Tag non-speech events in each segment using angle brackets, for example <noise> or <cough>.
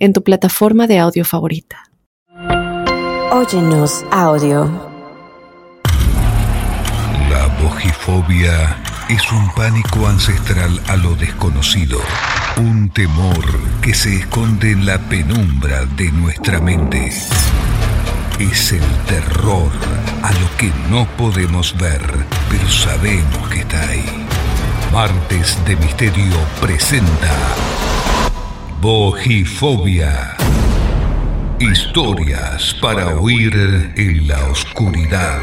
en tu plataforma de audio favorita. Óyenos audio. La bojifobia es un pánico ancestral a lo desconocido, un temor que se esconde en la penumbra de nuestra mente. Es el terror a lo que no podemos ver, pero sabemos que está ahí. Martes de Misterio presenta Bojifobia. Historias para oír en la oscuridad.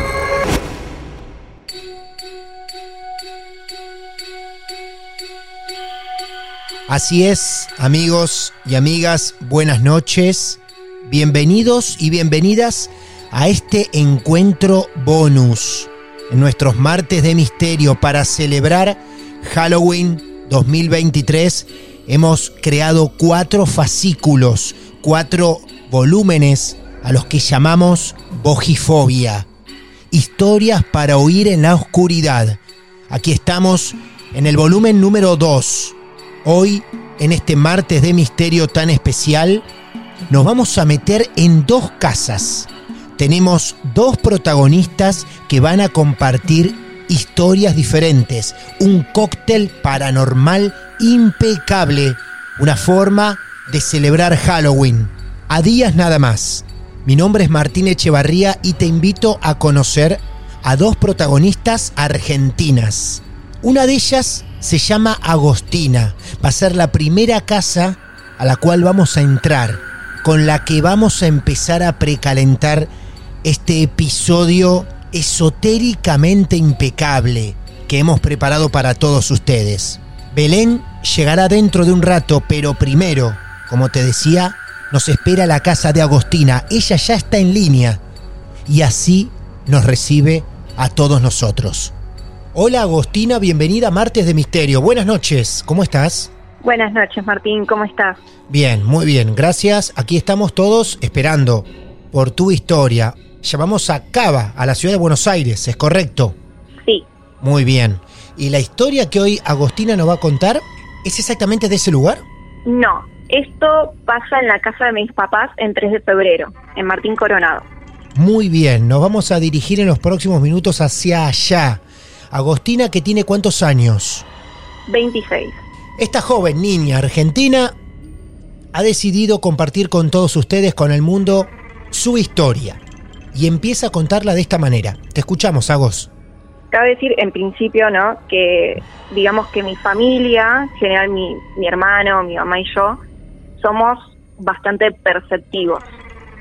Así es, amigos y amigas, buenas noches. Bienvenidos y bienvenidas a este encuentro bonus en nuestros martes de misterio para celebrar Halloween 2023 hemos creado cuatro fascículos, cuatro volúmenes a los que llamamos Bojifobia. Historias para oír en la oscuridad. Aquí estamos en el volumen número 2. Hoy, en este martes de misterio tan especial, nos vamos a meter en dos casas. Tenemos dos protagonistas que van a compartir historias diferentes, un cóctel paranormal impecable, una forma de celebrar Halloween. A días nada más. Mi nombre es Martín Echevarría y te invito a conocer a dos protagonistas argentinas. Una de ellas se llama Agostina. Va a ser la primera casa a la cual vamos a entrar, con la que vamos a empezar a precalentar este episodio esotéricamente impecable que hemos preparado para todos ustedes. Belén llegará dentro de un rato, pero primero, como te decía, nos espera la casa de Agostina. Ella ya está en línea y así nos recibe a todos nosotros. Hola Agostina, bienvenida a Martes de Misterio. Buenas noches, ¿cómo estás? Buenas noches Martín, ¿cómo estás? Bien, muy bien, gracias. Aquí estamos todos esperando por tu historia. Llamamos a Cava, a la ciudad de Buenos Aires, ¿es correcto? Sí. Muy bien. ¿Y la historia que hoy Agostina nos va a contar es exactamente de ese lugar? No, esto pasa en la casa de mis papás en 3 de febrero, en Martín Coronado. Muy bien, nos vamos a dirigir en los próximos minutos hacia allá. Agostina, que tiene cuántos años? 26. Esta joven niña argentina ha decidido compartir con todos ustedes, con el mundo, su historia. Y empieza a contarla de esta manera. Te escuchamos, Agos. Cabe decir en principio, ¿no? Que digamos que mi familia, en general mi, mi hermano, mi mamá y yo, somos bastante perceptivos.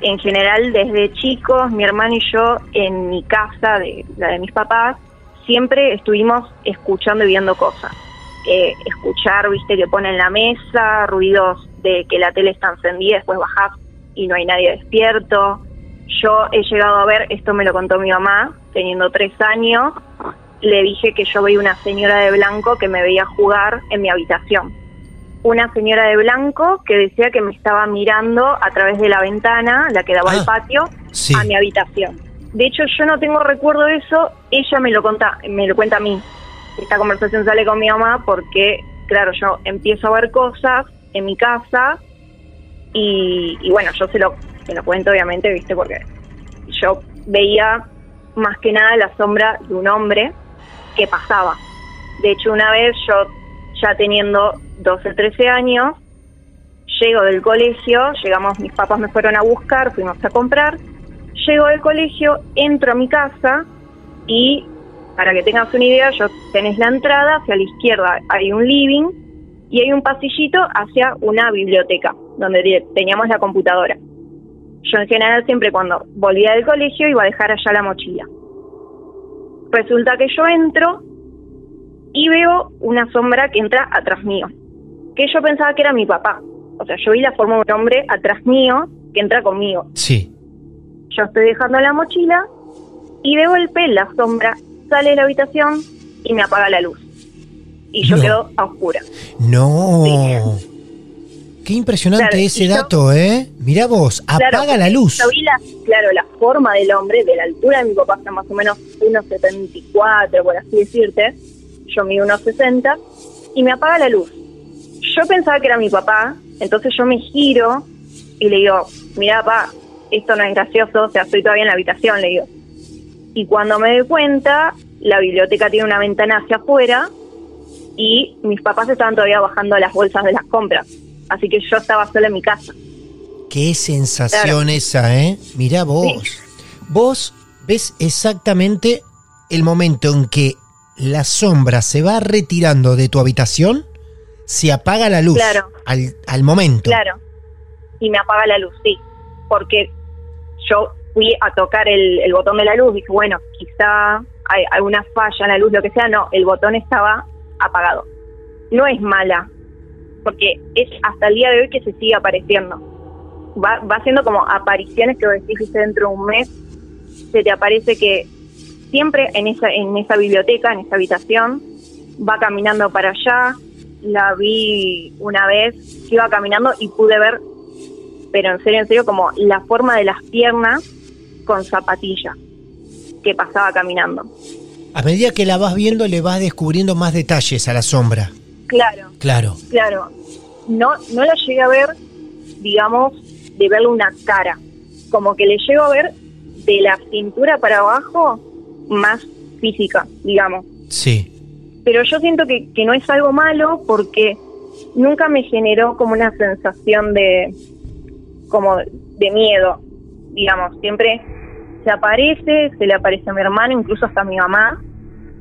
En general, desde chicos, mi hermano y yo, en mi casa, de la de mis papás, siempre estuvimos escuchando y viendo cosas. Eh, escuchar, viste, que ponen la mesa, ruidos de que la tele está encendida, después bajás y no hay nadie despierto. Yo he llegado a ver, esto me lo contó mi mamá, teniendo tres años, le dije que yo veía una señora de blanco que me veía jugar en mi habitación. Una señora de blanco que decía que me estaba mirando a través de la ventana, la que daba al Ah, patio, sí. a mi habitación. De hecho, yo no tengo recuerdo de eso, ella me lo, conta, me lo cuenta a mí. Esta conversación sale con mi mamá porque, claro, yo empiezo a ver cosas en mi casa y, y bueno, yo se lo, se lo cuento obviamente, viste, porque yo veía más que nada la sombra de un hombre que pasaba. De hecho, una vez yo, ya teniendo 12, 13 años, llego del colegio, llegamos, mis papás me fueron a buscar, fuimos a comprar, llego del colegio, entro a mi casa y, para que tengas una idea, yo tenés la entrada, hacia la izquierda hay un living y hay un pasillito hacia una biblioteca, donde te- teníamos la computadora. Yo en general siempre cuando volvía del colegio iba a dejar allá la mochila. Resulta que yo entro y veo una sombra que entra atrás mío, que yo pensaba que era mi papá. O sea, yo vi la forma de un hombre atrás mío que entra conmigo. Sí. Yo estoy dejando la mochila y de golpe la sombra sale de la habitación y me apaga la luz. Y yo No. quedo a oscura. No. Qué impresionante Claro, ese yo- dato, ¿eh? Mirá vos, apaga la luz. Yo vi la, claro, la forma del hombre, de la altura de mi papá, hasta más o menos 1,74, por así decirte. Yo mido 1,60 y me apaga la luz. Yo pensaba que era mi papá, entonces yo me giro y le digo, mira, papá, esto no es gracioso, o sea, estoy todavía en la habitación, le digo. Y cuando me doy cuenta, la biblioteca tiene una ventana hacia afuera y mis papás estaban todavía bajando las bolsas de las compras. Así que yo estaba sola en mi casa. Qué sensación Claro. esa, ¿eh? Mirá vos. Vos ves exactamente el momento en que la sombra se va retirando de tu habitación, se apaga la luz Claro. al, al momento. Claro. Y me apaga la luz, sí. Porque yo fui a tocar el, el botón de la luz, dije, bueno, quizá hay alguna falla en la luz, lo que sea. No, el botón estaba apagado. No es mala, porque es hasta el día de hoy que se sigue apareciendo. Va, va haciendo como apariciones que vos decís, dentro de un mes, se te aparece que siempre en esa, en esa biblioteca, en esa habitación, va caminando para allá. La vi una vez iba caminando y pude ver, pero en serio, en serio, como la forma de las piernas con zapatillas que pasaba caminando. A medida que la vas viendo, le vas descubriendo más detalles a la sombra. Claro, Claro. claro. No, no la llegué a ver, digamos, de verle una cara. Como que le llego a ver de la cintura para abajo más física, digamos. Sí. pero yo siento que, que no es algo malo porque nunca me generó como una sensación de como de miedo digamos siempre se aparece se le aparece a mi hermano incluso hasta a mi mamá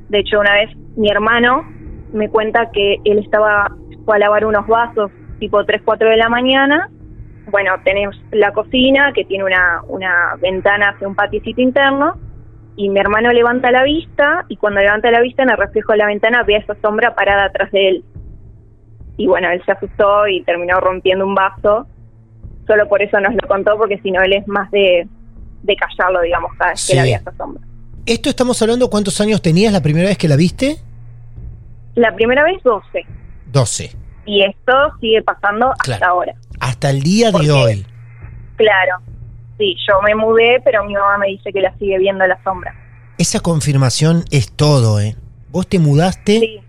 de hecho una vez mi hermano me cuenta que él estaba fue a lavar unos vasos tipo 3, 4 de la mañana bueno tenemos la cocina que tiene una, una ventana hacia un patiecito interno y mi hermano levanta la vista y cuando levanta la vista en el reflejo de la ventana ve a esa sombra parada atrás de él. Y bueno, él se asustó y terminó rompiendo un vaso. Solo por eso nos lo contó, porque si no, él es más de, de callarlo, digamos, cada vez Sí. que la veía esa sombra. Esto estamos hablando, ¿cuántos años tenías la primera vez que la viste? La primera vez 12 12. y esto sigue pasando hasta ahora. Hasta el día de hoy. Claro, sí, yo me mudé, pero mi mamá me dice que la sigue viendo la sombra. Esa confirmación es todo, ¿eh? Vos te mudaste Sí,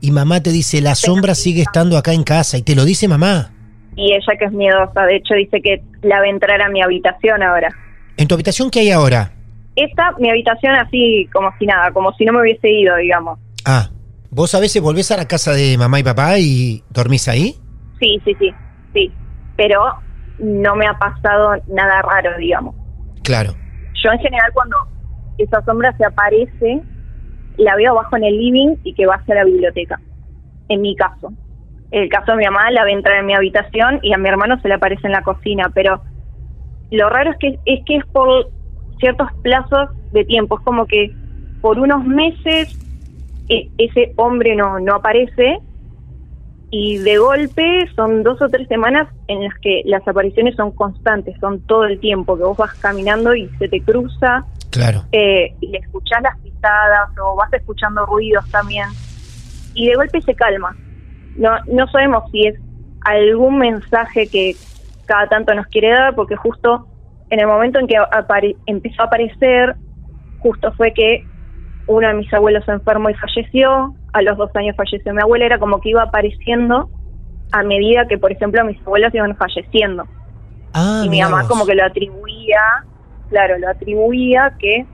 y mamá te dice, la sombra sigue estando acá en casa. Y te lo dice mamá. y ella que es miedosa, de hecho dice que la ve entrar a mi habitación ahora. ¿En tu habitación qué hay ahora? Esta, mi habitación así como si nada, como si no me hubiese ido, digamos. Ah, ¿vos a veces volvés a la casa de mamá y papá y dormís ahí? Sí, sí, sí, sí. Pero no me ha pasado nada raro, digamos. Claro. Yo en general cuando esa sombra se aparece, la veo abajo en el living y que va hacia la biblioteca. En mi caso. En el caso de mi mamá la ve entrar en mi habitación y a mi hermano se le aparece en la cocina, pero lo raro es que es que es por ciertos plazos de tiempo, es como que por unos meses e- ese hombre no, no aparece y de golpe son dos o tres semanas en las que las apariciones son constantes, son todo el tiempo, que vos vas caminando y se te cruza Claro. eh, y le escuchás las pisadas o vas escuchando ruidos también y de golpe se calma. No, no sabemos si es algún mensaje que cada tanto nos quiere dar porque justo en el momento en que empezó a aparecer, justo fue que uno de mis abuelos se enfermó y falleció, a los dos años falleció mi abuela, era como que iba apareciendo a medida que, por ejemplo, mis abuelos iban falleciendo Ah, y mi mamá como que lo atribuía, claro, lo atribuía que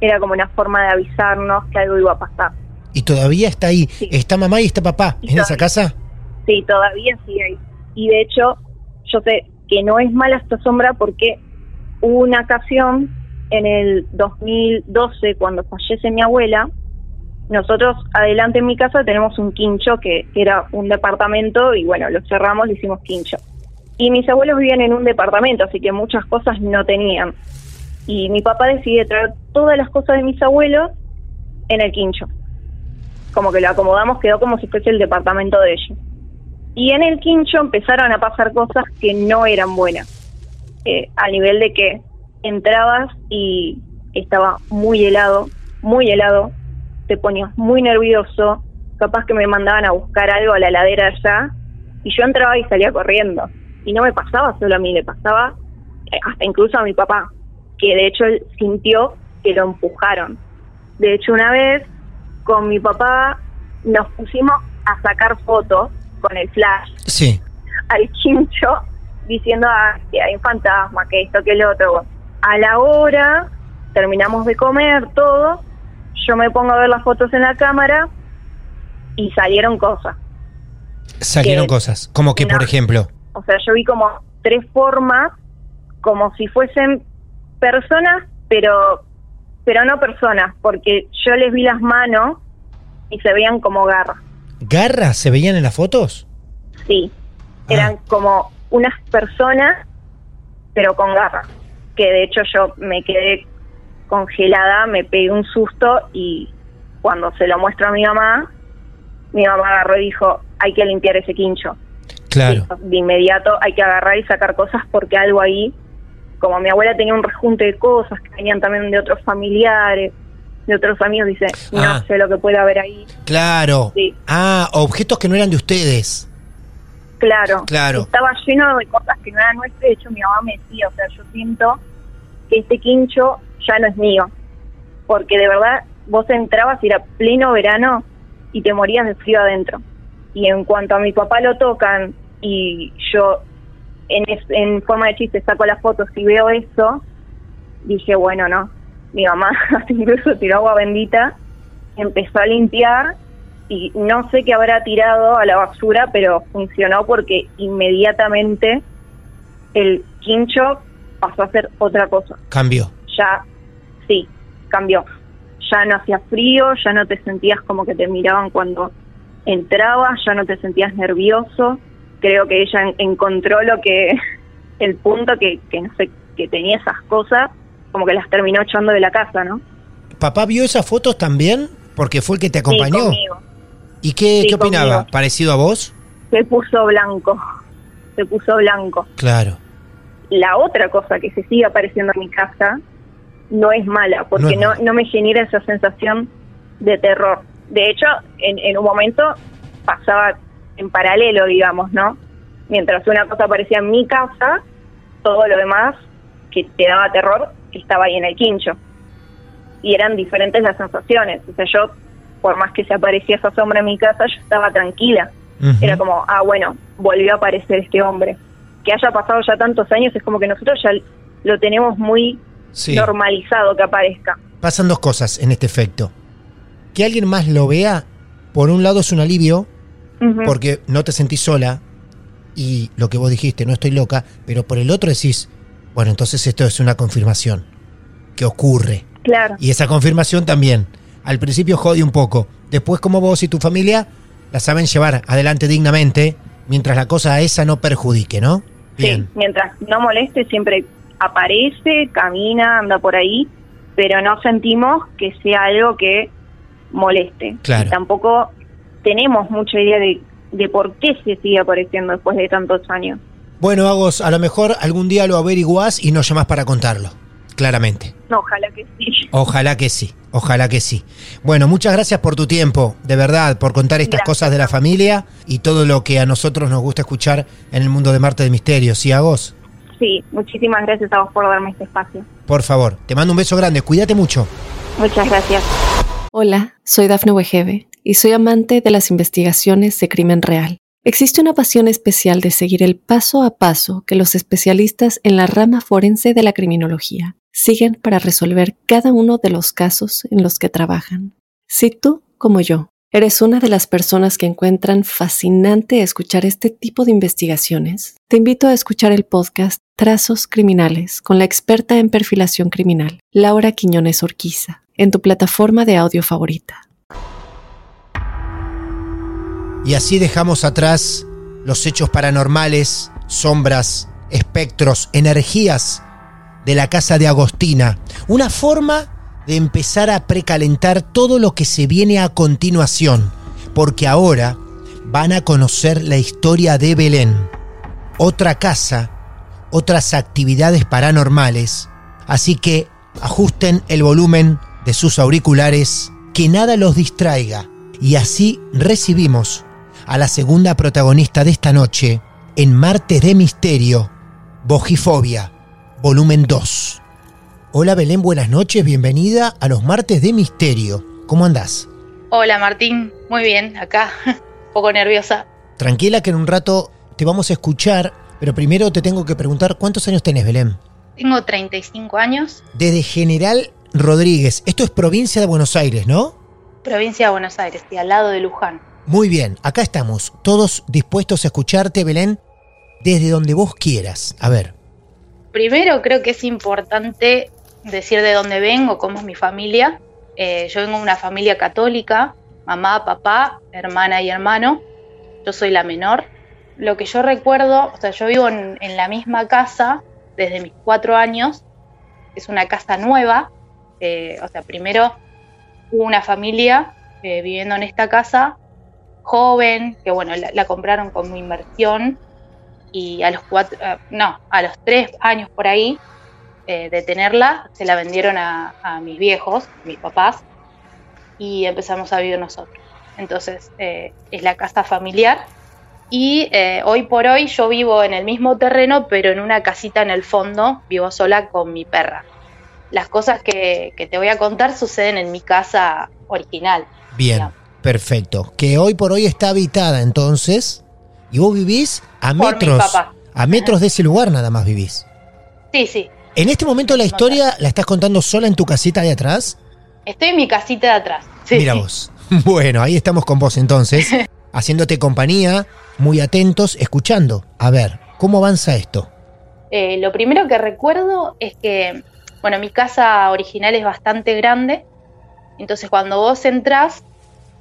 era como una forma de avisarnos que algo iba a pasar. Y todavía está ahí. Sí. ¿Está mamá y está papá Y en esa casa? Sí, todavía sigue ahí. Y de hecho, yo sé que no es mala esta sombra porque hubo una ocasión en el 2012, cuando fallece mi abuela, nosotros adelante en mi casa tenemos un quincho que era un departamento y bueno, lo cerramos, le hicimos quincho. Y mis abuelos vivían en un departamento, así que muchas cosas no tenían. Y mi papá decidió traer todas las cosas de mis abuelos en el quincho. Como que lo acomodamos, quedó como si fuese el departamento de ellos. Y en el quincho empezaron a pasar cosas que no eran buenas. eh, a nivel de que entrabas y estaba muy helado, muy helado, te ponías muy nervioso, capaz que me mandaban a buscar algo a la ladera allá, y yo entraba y salía corriendo. Y no me pasaba solo a mí, le pasaba eh, hasta incluso a mi papá, que de hecho él sintió que lo empujaron. De hecho, una vez con mi papá nos pusimos a sacar fotos con el flash Sí. al chincho diciendo ah, que hay un fantasma, que esto, que el otro. A la hora terminamos de comer todo, yo me pongo a ver las fotos en la cámara y salieron cosas. Salieron Que- cosas. Como que, no. por ejemplo. O sea, yo vi como tres formas, como si fuesen personas, pero pero no personas, porque yo les vi las manos y se veían como garras. ¿Garras se veían en las fotos? Sí, Ah. eran como unas personas, pero con garras. Que de hecho yo me quedé congelada, me pegué un susto y cuando se lo muestro a mi mamá, mi mamá agarró y dijo, hay que limpiar ese quincho. Claro. De inmediato hay que agarrar y sacar cosas porque algo ahí, como mi abuela tenía un rejunte de cosas que venían también de otros familiares, de otros amigos, dice, no Ah. sé lo que puede haber ahí. Claro. Sí. Ah, objetos que no eran de ustedes. Claro, Claro. estaba lleno de cosas que no eran nuestras. De hecho, mi mamá me decía, o sea, yo siento que este quincho ya no es mío. Porque de verdad, vos entrabas y era pleno verano y te morías de frío adentro. Y en cuanto a mi papá lo tocan y yo en, en forma de chiste saco las fotos y veo eso, dije, bueno, no. Mi mamá <laughs> incluso tiró agua bendita, empezó a limpiar y no sé qué habrá tirado a la basura, pero funcionó porque inmediatamente el quincho pasó a ser otra cosa. Cambió. Ya, sí, cambió. Ya no hacía frío, ya no te sentías como que te miraban cuando entrabas, ya no te sentías nervioso. Creo que ella en- encontró lo que, <laughs> el punto que, que no sé, que tenía esas cosas, como que las terminó echando de la casa, ¿no? ¿Papá vio esas fotos también? Porque fue el que te Sí, acompañó. conmigo. ¿Y qué, Sí, qué opinaba? conmigo. ¿Parecido a vos? Se puso blanco, se puso blanco. Claro. La otra cosa que se sigue apareciendo en mi casa no es mala, porque no, no me genera esa sensación de terror. De hecho, en, en un momento pasaba en paralelo, digamos, ¿no? Mientras una cosa aparecía en mi casa, todo lo demás que te daba terror estaba ahí en el quincho. Y eran diferentes las sensaciones. O sea, yo, por más que se aparecía esa sombra en mi casa, yo estaba tranquila. Era como, ah, bueno, volvió a aparecer este hombre. Que haya pasado ya tantos años es como que nosotros ya lo tenemos muy Sí. normalizado que aparezca. Pasan dos cosas en este efecto. Que alguien más lo vea, por un lado es un alivio, porque no te sentís sola y lo que vos dijiste, no estoy loca, pero por el otro decís, bueno, entonces esto es una confirmación que ocurre. Claro, Y esa confirmación también, al principio jode un poco, después como vos y tu familia la saben llevar adelante dignamente, mientras la cosa esa no perjudique, ¿no? Bien. sí. Mientras no moleste, siempre aparece, camina, anda por ahí, pero no sentimos que sea algo que moleste. Claro. Y tampoco tenemos mucha idea de, de por qué se sigue apareciendo después de tantos años. Bueno, Agos, a lo mejor algún día lo averiguás y nos llamás para contarlo, claramente. No, ojalá que sí. Ojalá que sí, ojalá que sí. Bueno, muchas gracias por tu tiempo, de verdad, por contar estas Gracias. cosas de la familia y todo lo que a nosotros nos gusta escuchar en el mundo de Marte de Misterios. ¿Sí, Agos? Sí, muchísimas gracias a vos por darme este espacio. Por favor, te mando un beso grande, cuídate mucho. Muchas gracias. Hola, soy Dafne Wegebe y soy amante de las investigaciones de crimen real. Existe una pasión especial de seguir el paso a paso que los especialistas en la rama forense de la criminología siguen para resolver cada uno de los casos en los que trabajan. Si tú, como yo, eres una de las personas que encuentran fascinante escuchar este tipo de investigaciones, te invito a escuchar el podcast Trazos Criminales con la experta en perfilación criminal, Laura Quiñones Orquiza, en tu plataforma de audio favorita. Y así dejamos atrás los hechos paranormales, sombras, espectros, energías de la casa de Agostina. Una forma de empezar a precalentar todo lo que se viene a continuación, porque ahora van a conocer la historia de Belén, otra casa otras actividades paranormales. Así que ajusten el volumen de sus auriculares, que nada los distraiga. Y así recibimos a la segunda protagonista de esta noche en Martes de Misterio, Bojifobia, volumen 2. Hola Belén, buenas noches, bienvenida a los Martes de Misterio. ¿Cómo andás? Hola Martín, muy bien, acá, <laughs> un poco nerviosa. Tranquila que en un rato te vamos a escuchar, pero primero te tengo que preguntar cuántos años tenés, Belén. Tengo 35 años. Desde General Rodríguez, esto es provincia de Buenos Aires, ¿no? Provincia de Buenos Aires, y al lado de Luján. Muy bien, acá estamos, todos dispuestos a escucharte, Belén, desde donde vos quieras. A ver. Primero creo que es importante decir de dónde vengo, cómo es mi familia. Eh, yo vengo de una familia católica, mamá, papá, hermana y hermano. Yo soy la menor. Lo que yo recuerdo, o sea, yo vivo en, la misma casa desde mis cuatro años. Es una casa nueva. Eh, o sea, primero hubo una familia eh, viviendo en esta casa, joven, que bueno, la, compraron como inversión y a los cuatro, no, a los tres años por ahí eh, de tenerla, se la vendieron a, mis viejos, mis papás, y empezamos a vivir nosotros. Entonces, eh, es la casa familiar. Y eh, hoy por hoy yo vivo en el mismo terreno, pero en una casita en el fondo, vivo sola con mi perra. Las cosas que, te voy a contar suceden en mi casa original. Bien, perfecto. Que hoy por hoy está habitada entonces, y vos vivís a metros, a metros de ese lugar nada más vivís. Sí, sí, en este momento la historia la estás contando sola en tu casita de atrás. Estoy en mi casita de atrás. Mira vos. <laughs> Bueno, ahí estamos con vos entonces, <laughs> haciéndote compañía, muy atentos, escuchando. A ver, ¿cómo avanza esto? Eh, lo primero que recuerdo es que, bueno, mi casa original es bastante grande, entonces cuando vos entrás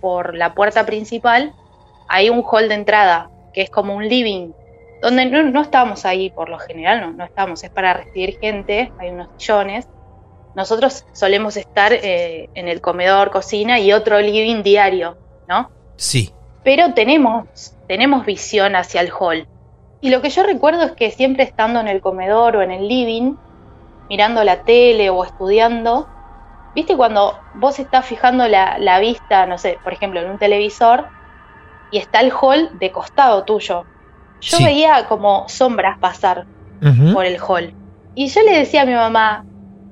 por la puerta principal, hay un hall de entrada, que es como un living donde no, no estábamos ahí por lo general, no, no estamos, es para recibir gente, hay unos sillones. Nosotros solemos estar eh, en el comedor, cocina y otro living diario, ¿no? Sí. Pero tenemos, tenemos visión hacia el hall. Y lo que yo recuerdo es que siempre estando en el comedor o en el living, mirando la tele o estudiando, ¿viste cuando vos estás fijando la, la vista, no sé, por ejemplo, en un televisor y está el hall de costado tuyo? yo veía como sombras pasar por el hall. Y yo le decía a mi mamá,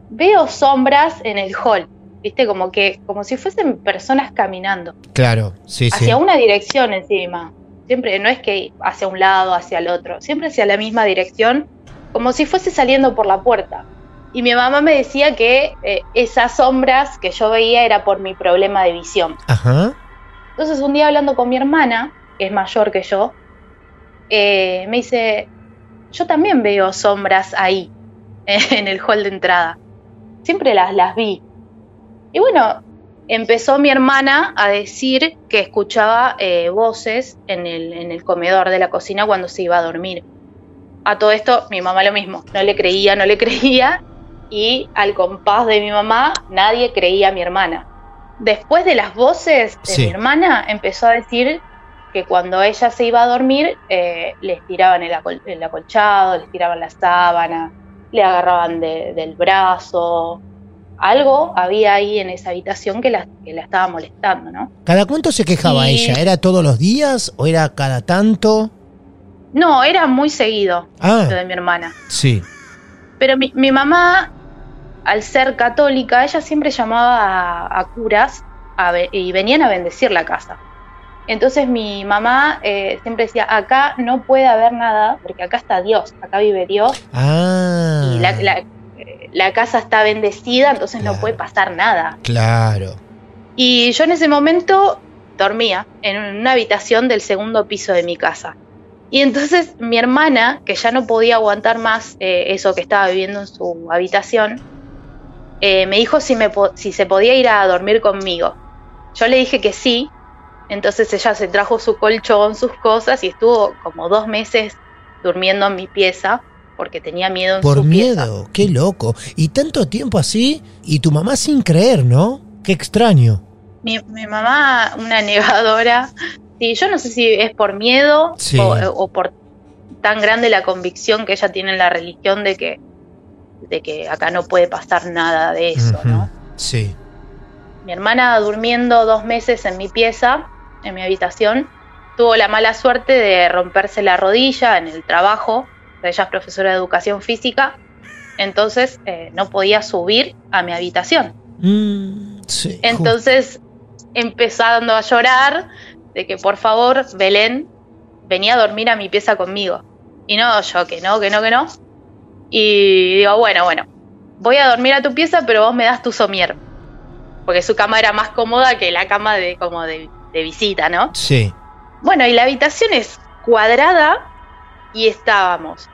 veo sombras en el hall, viste, como que, como si fuesen personas caminando. Claro, sí, hacia una dirección encima. Siempre, no es que hacia un lado, hacia el otro, siempre hacia la misma dirección, como si fuese saliendo por la puerta. Y mi mamá me decía que eh, esas sombras que yo veía era por mi problema de visión. Ajá. Entonces un día hablando con mi hermana, que es mayor que yo, eh, me dice, yo también veo sombras ahí, <laughs> en el hall de entrada. Siempre las, las vi. Y bueno, empezó mi hermana a decir que escuchaba eh, voces en el, en el comedor de la cocina cuando se iba a dormir. A todo esto, mi mamá lo mismo, no le creía, no le creía, y al compás de mi mamá, nadie creía a mi hermana. Después de las voces de mi hermana, empezó a decir que cuando ella se iba a dormir, eh, les tiraban el, acolchado, les tiraban la sábana, le agarraban del brazo. Algo había ahí en esa habitación que la, la estaba molestando, ¿no? ¿Cada cuánto se quejaba ella? ¿Era todos los días o era cada tanto? No, era muy seguido ah, lo de mi hermana. Sí. Pero mi, mamá, al ser católica, ella siempre llamaba a, curas y venían a bendecir la casa. Entonces mi mamá eh, siempre decía, acá no puede haber nada, porque acá está Dios, acá vive Dios. Ah. Y la, casa está bendecida, entonces no puede pasar nada. Claro. Y yo en ese momento dormía en una habitación del segundo piso de mi casa. Y entonces mi hermana, que ya no podía aguantar más eh, eso que estaba viviendo en su habitación, eh, me dijo si, me, si se podía ir a dormir conmigo. Yo le dije que sí, entonces ella se trajo su colchón, sus cosas y estuvo como dos meses durmiendo en mi pieza porque tenía miedo en Por su miedo, qué loco. Y tanto tiempo así y tu mamá sin creer, ¿no? Qué extraño. Mi, mamá, una negadora. Sí, yo no sé si es por miedo o, por tan grande la convicción que ella tiene en la religión de que, de que acá no puede pasar nada de eso, ¿no? Sí. Mi hermana durmiendo dos meses en mi pieza, en mi habitación, tuvo la mala suerte de romperse la rodilla en el trabajo. Ella es profesora de educación física, entonces eh, no podía subir a mi habitación. Mm, sí. Entonces empezando a llorar de que por favor Belén venía a dormir a mi pieza conmigo. Y no, yo que no, que no, que no. Y digo, bueno, bueno, voy a dormir a tu pieza, pero vos me das tu somier. Porque su cama era más cómoda que la cama de como de, de visita, ¿no? Sí. Bueno, y la habitación es cuadrada y estábamos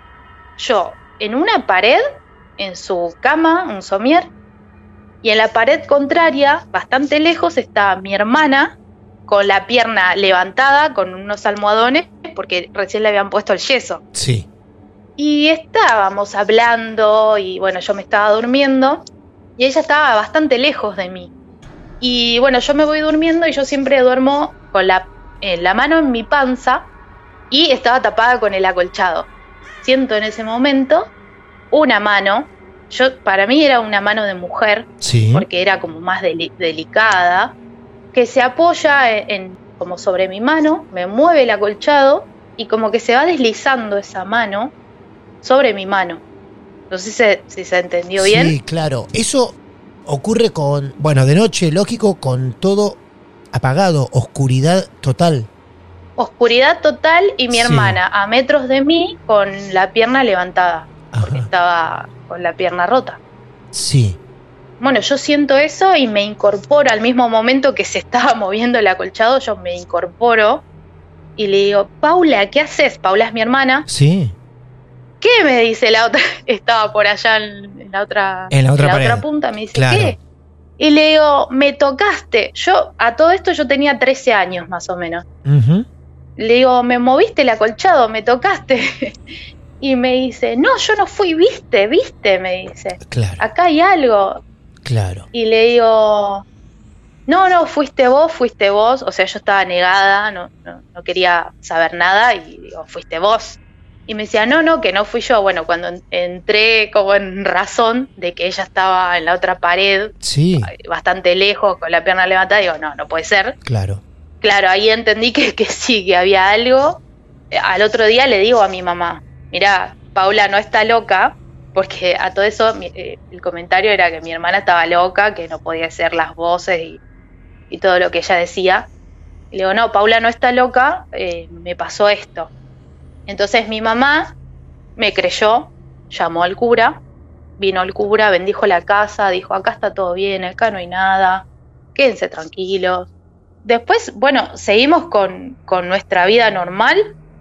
yo en una pared, en su cama, un somier, y en la pared contraria, bastante lejos, estaba mi hermana con la pierna levantada, con unos almohadones, porque recién le habían puesto el yeso. Sí. Y estábamos hablando y bueno, yo me estaba durmiendo y ella estaba bastante lejos de mí. Y bueno, yo me voy durmiendo y yo siempre duermo con la, eh, la mano en mi panza y estaba tapada con el acolchado. Siento en ese momento una mano, yo para mí era una mano de mujer, Sí. porque era como más deli- delicada, que se apoya en, en- como sobre mi mano, me mueve el acolchado y como que se va deslizando esa mano sobre mi mano. No sé si se, si se entendió bien. Sí, claro. Eso ocurre con, bueno, de noche, lógico, con todo apagado, oscuridad total. Oscuridad total y mi Sí. hermana a metros de mí con la pierna levantada, porque estaba con la pierna rota. Sí. Bueno, yo siento eso y me incorporo al mismo momento que se estaba <laughs> moviendo el acolchado, yo me incorporo y le digo, Paula, ¿qué haces? Paula es mi hermana. Sí. ¿Qué me dice la otra? <laughs> Estaba por allá en, en la otra, En la otra punta, me dice, Claro. ¿qué? Y le digo, me tocaste. Yo, a todo esto yo tenía 13 años más o menos. Le digo, me moviste el acolchado, me tocaste. <laughs> y me dice, no, yo no fui, viste, viste, me dice. Claro, Acá hay algo. claro. Y le digo, no, no, fuiste vos, fuiste vos. O sea, yo estaba negada, no, no, no quería saber nada y digo, fuiste vos. Y me decía, no, no, que no fui yo. Bueno, cuando en- entré como en razón de que ella estaba en la otra pared, Sí, bastante lejos, con la pierna levantada, digo, no, no puede ser. claro. Claro, ahí entendí que, que sí, que había algo. Eh, Al otro día le digo a mi mamá, mira, Paula no está loca, porque a todo eso mi- eh, el comentario era que mi hermana estaba loca, que no podía hacer las voces y, y todo lo que ella decía. Le digo, no, Paula no está loca, eh, me pasó esto. Entonces mi mamá me creyó, llamó al cura, vino el cura, bendijo la casa, dijo, acá está todo bien, acá no hay nada, quédense tranquilos. Después, bueno, seguimos con, con nuestra vida normal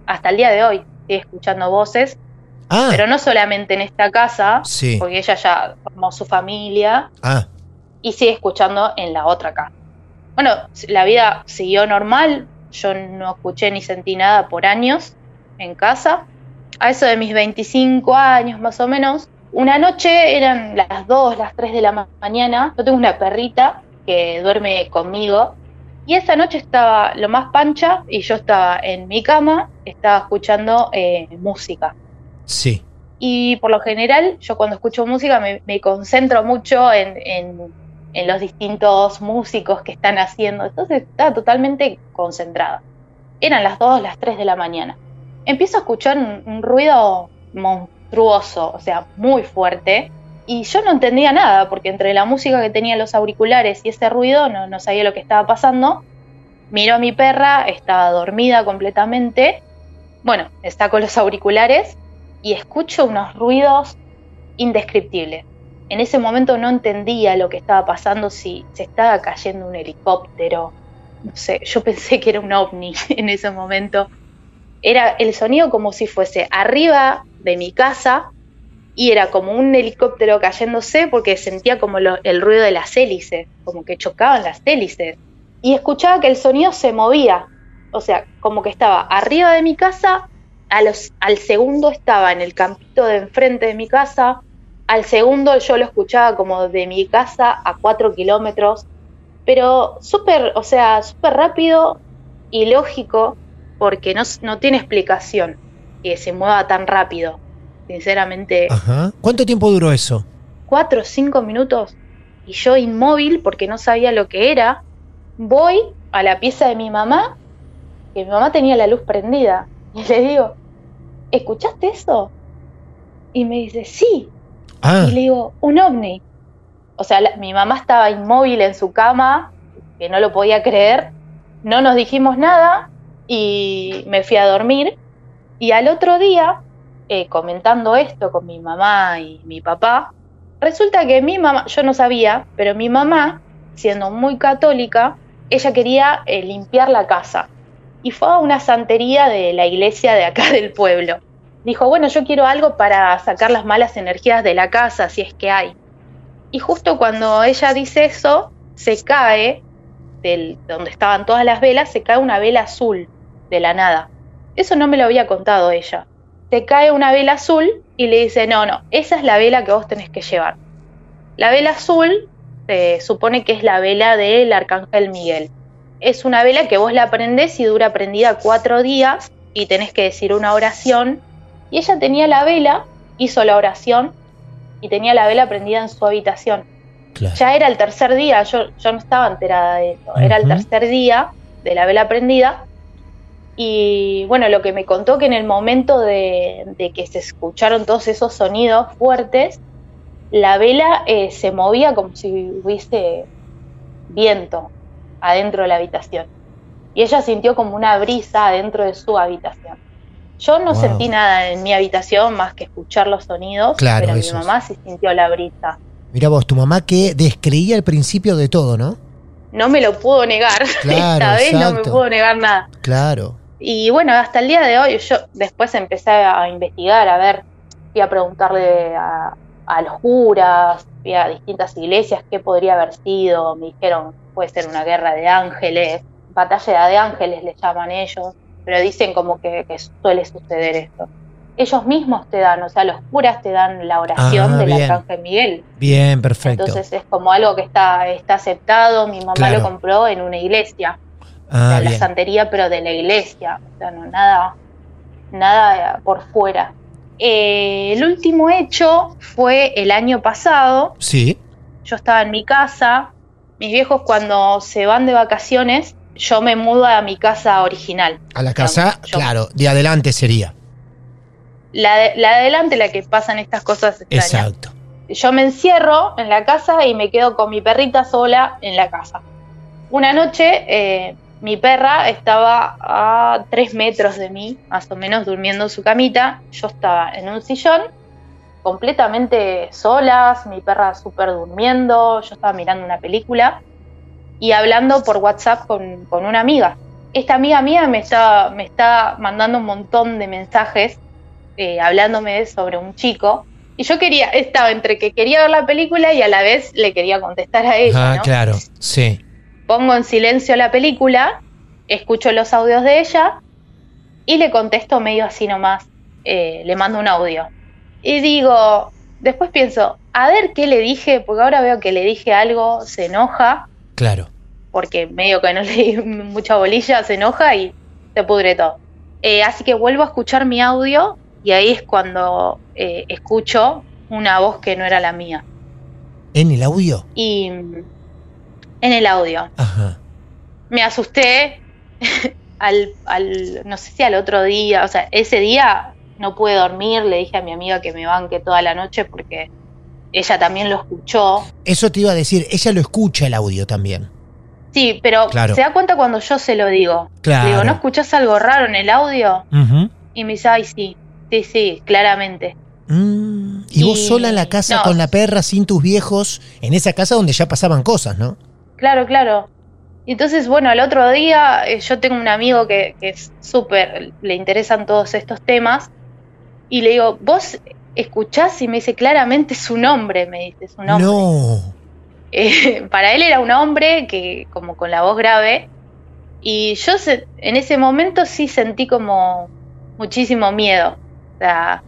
hasta el día de hoy. Sigue escuchando voces, Ah, pero no solamente en esta casa, sí. porque ella ya formó su familia Ah, y sigue escuchando en la otra casa. Bueno, la vida siguió normal, yo no escuché ni sentí nada por años en casa. A eso de mis 25 años más o menos, una noche eran las 2, las 3 de la ma- mañana, yo tengo una perrita que duerme conmigo y esa noche estaba lo más pancha y yo estaba en mi cama, estaba escuchando eh, música. sí. Y por lo general, yo cuando escucho música me, me concentro mucho en, en- en los distintos músicos que están haciendo. Entonces estaba totalmente concentrada. Eran las 2, las 3 de la mañana. Empiezo a escuchar un, ruido monstruoso, o sea, muy fuerte. Y yo no entendía nada, porque entre la música que tenía en los auriculares y ese ruido no, sabía lo que estaba pasando. Miro a mi perra, estaba dormida completamente. Bueno, con los auriculares y escucho unos ruidos indescriptibles. En ese momento no entendía lo que estaba pasando, si se estaba cayendo un helicóptero, no sé, yo pensé que era un ovni <laughs> en ese momento. Era el sonido como si fuese arriba de mi casa y era como un helicóptero cayéndose porque sentía como el ruido de las hélices, como que chocaban las hélices. Y escuchaba que el sonido se movía, o sea, como que estaba arriba de mi casa al segundo estaba en el campito de enfrente de mi casa, al segundo yo lo escuchaba como de mi casa a cuatro kilómetros, pero o sea, súper rápido y lógico, porque no, no tiene explicación. que se mueva tan rápido. Sinceramente, Ajá. ¿Cuánto tiempo duró eso? cuatro o cinco minutos y yo inmóvil porque no sabía lo que era, voy a la pieza de mi mamá, que mi mamá tenía la luz prendida, <laughs> y le digo, ¿escuchaste eso? Y me dice, sí. Ah, Y le digo, un ovni. O sea, la- mi mamá estaba inmóvil en su cama, que no lo podía creer, no nos dijimos nada y me fui a dormir. Y al otro día, eh, comentando esto con mi mamá y mi papá, resulta que mi mamá, yo no sabía, pero mi mamá, siendo muy católica, ella quería eh, limpiar la casa. Y fue a una santería de la iglesia de acá <laughs> del pueblo. Dijo, bueno, yo quiero algo para sacar las malas energías de la casa, si es que hay. Y justo cuando ella dice eso, se cae del donde estaban todas las velas, se cae una vela azul de la nada. Eso no me lo había contado ella. Se cae una vela azul y le dice, no, no, esa es la vela que vos tenés que llevar. La vela azul se supone que es la vela del Arcángel Miguel. Es una vela que vos la prendés y dura prendida cuatro días y tenés que decir una oración. Y ella tenía la vela, hizo la oración y tenía la vela prendida en su habitación. claro. Ya era el tercer día, yo, yo no estaba enterada de eso. Era el tercer día de la vela prendida. Y bueno, lo que me contó que en el momento de, de que se escucharon todos esos sonidos fuertes, la vela eh, se movía como si hubiese viento adentro de la habitación. Y ella sintió como una brisa adentro de su habitación. Yo no Wow. sentí nada en mi habitación más que escuchar los sonidos, Claro, pero mi es. mamá sí sintió la brisa. Mira vos, tu mamá que descreía el principio de todo, ¿no? no me lo pudo negar. <laughs> Claro, Esta vez no me pudo negar nada. Claro. Y bueno, hasta el día de hoy yo después empecé a investigar, a ver, fui a preguntarle a, a los curas, fui a distintas iglesias qué podría haber sido. Me dijeron, puede ser una guerra de ángeles, batalla de ángeles le llaman ellos, pero dicen como que, que suele suceder esto. Ellos mismos te dan, o sea, los curas te dan la oración Ah, del bien. arcángel Miguel. Bien, perfecto. Entonces es como algo que está, está aceptado. Mi mamá Claro. lo compró en una iglesia, o ah, sea, la santería, pero de la iglesia. O sea, no, nada, nada por fuera. Eh, el último hecho fue el año pasado. Sí. Yo estaba en mi casa. Mis viejos cuando se van de vacaciones, yo me mudo a mi casa original. A la casa, Yo- claro, de adelante sería. La de, la de adelante, la que pasan estas cosas extrañas. Exacto. yo me encierro en la casa y me quedo con mi perrita sola en la casa. Una noche eh, mi perra estaba a tres metros de mí, más o menos durmiendo en su camita. Yo estaba en un sillón, completamente solas, mi perra súper durmiendo, yo estaba mirando una película y hablando por WhatsApp con, con una amiga. Esta amiga mía me está, me está mandando un montón de mensajes eh, hablándome sobre un chico y yo quería, estaba entre que quería ver la película y a la vez le quería contestar a ella. Ah, ¿no? claro. Sí. Pongo en silencio la película, escucho los audios de ella y le contesto medio así nomás. eh, le mando un audio. Y digo, después pienso, a ver qué le dije, porque ahora veo que le dije algo, se enoja, Claro. porque medio que no <laughs> le di mucha bolilla, se enoja y se pudre todo. Eh, así que vuelvo a escuchar mi audio y ahí es cuando eh, escucho una voz que no era la mía. ¿En el audio? Y en el audio Ajá. me asusté <laughs> al, al, no sé si al otro día, o sea, ese día no pude dormir, le dije a mi amiga que me banque toda la noche porque ella también lo escuchó. Eso te iba a decir, ella lo escucha el audio también. Sí, pero Claro. se da cuenta cuando yo se lo digo. Claro. Le digo, ¿no escuchás algo raro en el audio? Ujú. Y me dice, ay, sí, sí, sí, claramente. Mm, Y vos sola en la casa no. con la perra, sin tus viejos, en esa casa donde ya pasaban cosas, ¿no? Claro, claro. Y entonces, bueno, al otro día eh, yo tengo un amigo que, que es súper, le interesan todos estos temas, y le digo, ¿vos escuchás? Y me dice, claramente su nombre, me dice, su nombre. No. <laughs> Eh, para él era un hombre que, como con la voz grave, y yo se- en ese momento sí sentí como muchísimo miedo. O sea,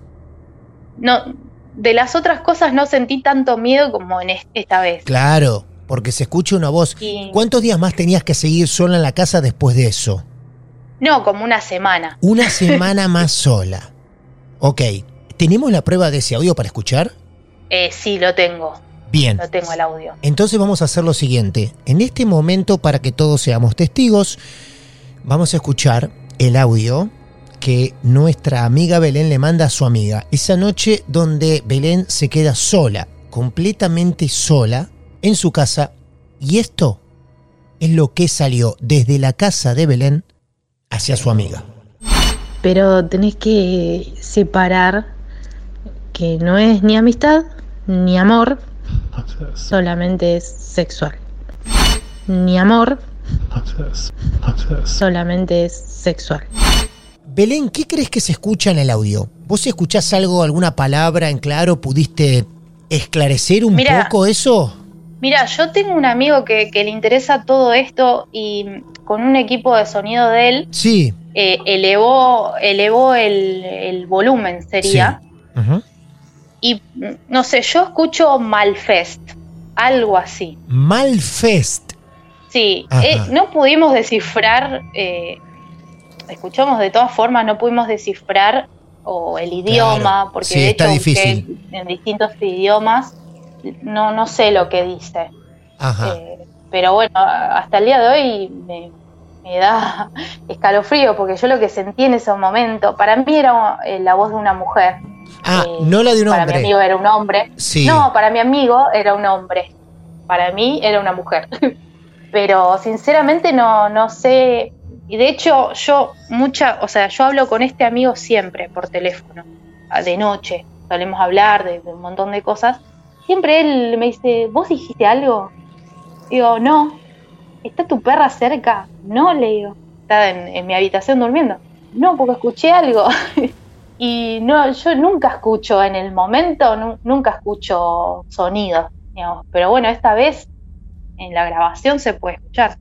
no, de las otras cosas no sentí tanto miedo como en es- esta vez. Claro, porque se escucha una voz. Y- ¿Cuántos días más tenías que seguir sola en la casa después de eso? no, como una semana. Una <laughs> semana más sola. Ok. ¿Tenemos la prueba de ese audio para escuchar? Eh, sí, lo tengo. Bien. Lo tengo el audio. Entonces vamos a hacer lo siguiente. En este momento, para que todos seamos testigos, vamos a escuchar el audio que nuestra amiga Belén le manda a su amiga. Esa noche donde Belén se queda sola, completamente sola, en su casa. Y esto es lo que salió desde la casa de Belén hacia su amiga. Pero tenés que separar que no es ni amistad ni amor, solamente es sexual. Ni amor, solamente es sexual. Belén, ¿qué crees que se escucha en el audio? ¿Vos escuchás algo, alguna palabra en claro? ¿Pudiste esclarecer un Mira. poco eso? Mira, yo tengo un amigo que, que le interesa todo esto y con un equipo de sonido de él Sí. eh, elevó, elevó el, el volumen, sería. Ujú. Y no sé, yo escucho Malfest, algo así. Malfest. Sí, eh, no pudimos descifrar, eh, escuchamos de todas formas, no pudimos descifrar o el idioma, porque sí, de está hecho difícil. busqué en distintos idiomas, no, no sé lo que dice. Ajá. Eh, pero bueno, hasta el día de hoy me, me da escalofrío, porque yo lo que sentí en ese momento, para mí era eh, la voz de una mujer. ah, eh, no la de un Para mi hombre. amigo era un hombre. Sí. No, para mi amigo era un hombre. Para mí era una mujer. <laughs> Pero sinceramente no, no sé. Y de hecho, yo mucha, o sea, yo hablo con este amigo siempre por teléfono, a- de noche. Solemos hablar de, de un montón de cosas. Siempre él me dice, ¿vos dijiste algo? Digo, no. ¿Está tu perra cerca? No, le digo. Está en, mi habitación durmiendo. No, porque escuché algo. <laughs> Y no, yo nunca escucho en el momento, nu- nunca escucho sonidos, digamos. Pero bueno, esta vez en la grabación se puede escuchar.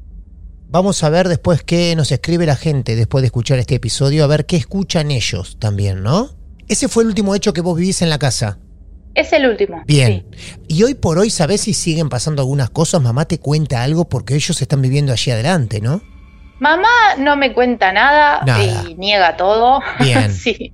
Vamos a ver después qué nos escribe la gente después de escuchar este episodio, a ver qué escuchan ellos también, ¿no? Ese fue el último hecho que vos vivís en la casa. Es el último. Bien. sí. Y hoy por hoy, ¿sabés si siguen pasando algunas cosas? Mamá te cuenta algo porque ellos están viviendo allí adelante, ¿no? Mamá no me cuenta nada, Nada. y niega todo. Bien. <laughs> sí.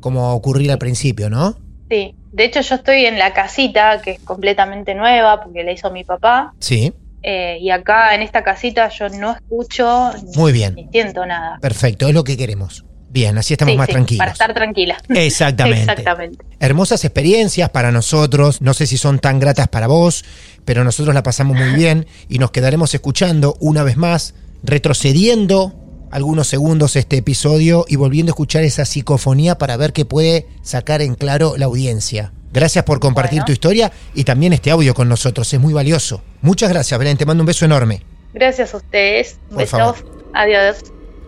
Como ocurría al principio, ¿no? sí. De hecho, yo estoy en la casita que es completamente nueva porque la hizo mi papá. Sí. eh, y acá en esta casita yo no escucho ni, Muy bien. ni siento nada. Perfecto, es lo que queremos. Bien, así estamos Sí, más sí, tranquilos. Para estar tranquila. <laughs> Exactamente. Exactamente. Hermosas experiencias para nosotros, no sé si son tan gratas para vos, pero nosotros la pasamos muy bien y nos quedaremos escuchando una vez más, retrocediendo algunos segundos este episodio y volviendo a escuchar esa psicofonía para ver qué puede sacar en claro la audiencia. Gracias por compartir Bueno. tu historia y también este audio con nosotros, es muy valioso. Muchas gracias, Belén, te mando un beso enorme. Gracias a ustedes. Un beso. favor. Adiós.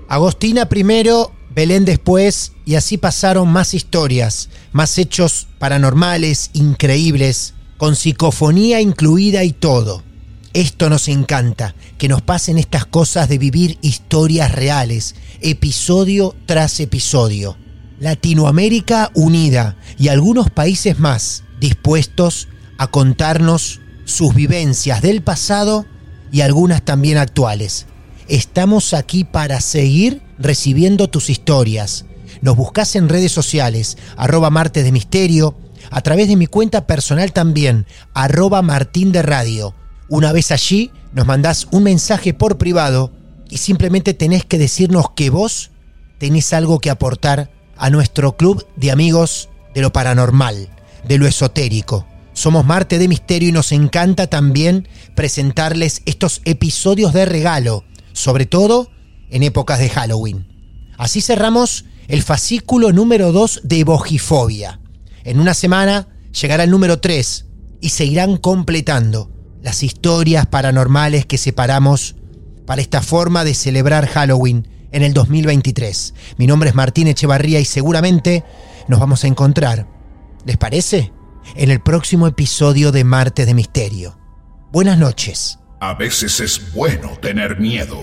Agostina primero, Belén después, y así pasaron más historias, más hechos paranormales, increíbles, con psicofonía incluida y todo. Esto nos encanta, que nos pasen estas cosas de vivir historias reales, episodio tras episodio. Latinoamérica unida y algunos países más dispuestos a contarnos sus vivencias del pasado y algunas también actuales. Estamos aquí para seguir recibiendo tus historias. Nos buscas en redes sociales, arroba martes de misterio, a través de mi cuenta personal también, arroba martín de radio. Una vez allí, nos mandás un mensaje por privado y simplemente tenés que decirnos que vos tenés algo que aportar a nuestro club de amigos de lo paranormal, de lo esotérico. Somos Marte de Misterio y nos encanta también presentarles estos episodios de regalo, sobre todo en épocas de Halloween. Así cerramos el fascículo número 2 de Bogifobia. En una semana llegará el número 3 y se irán completando las historias paranormales que separamos para esta forma de celebrar Halloween en el 2023. Mi nombre es Martín Echevarría y seguramente nos vamos a encontrar, ¿les parece? En el próximo episodio de Martes de Misterio. Buenas noches. A veces es bueno tener miedo.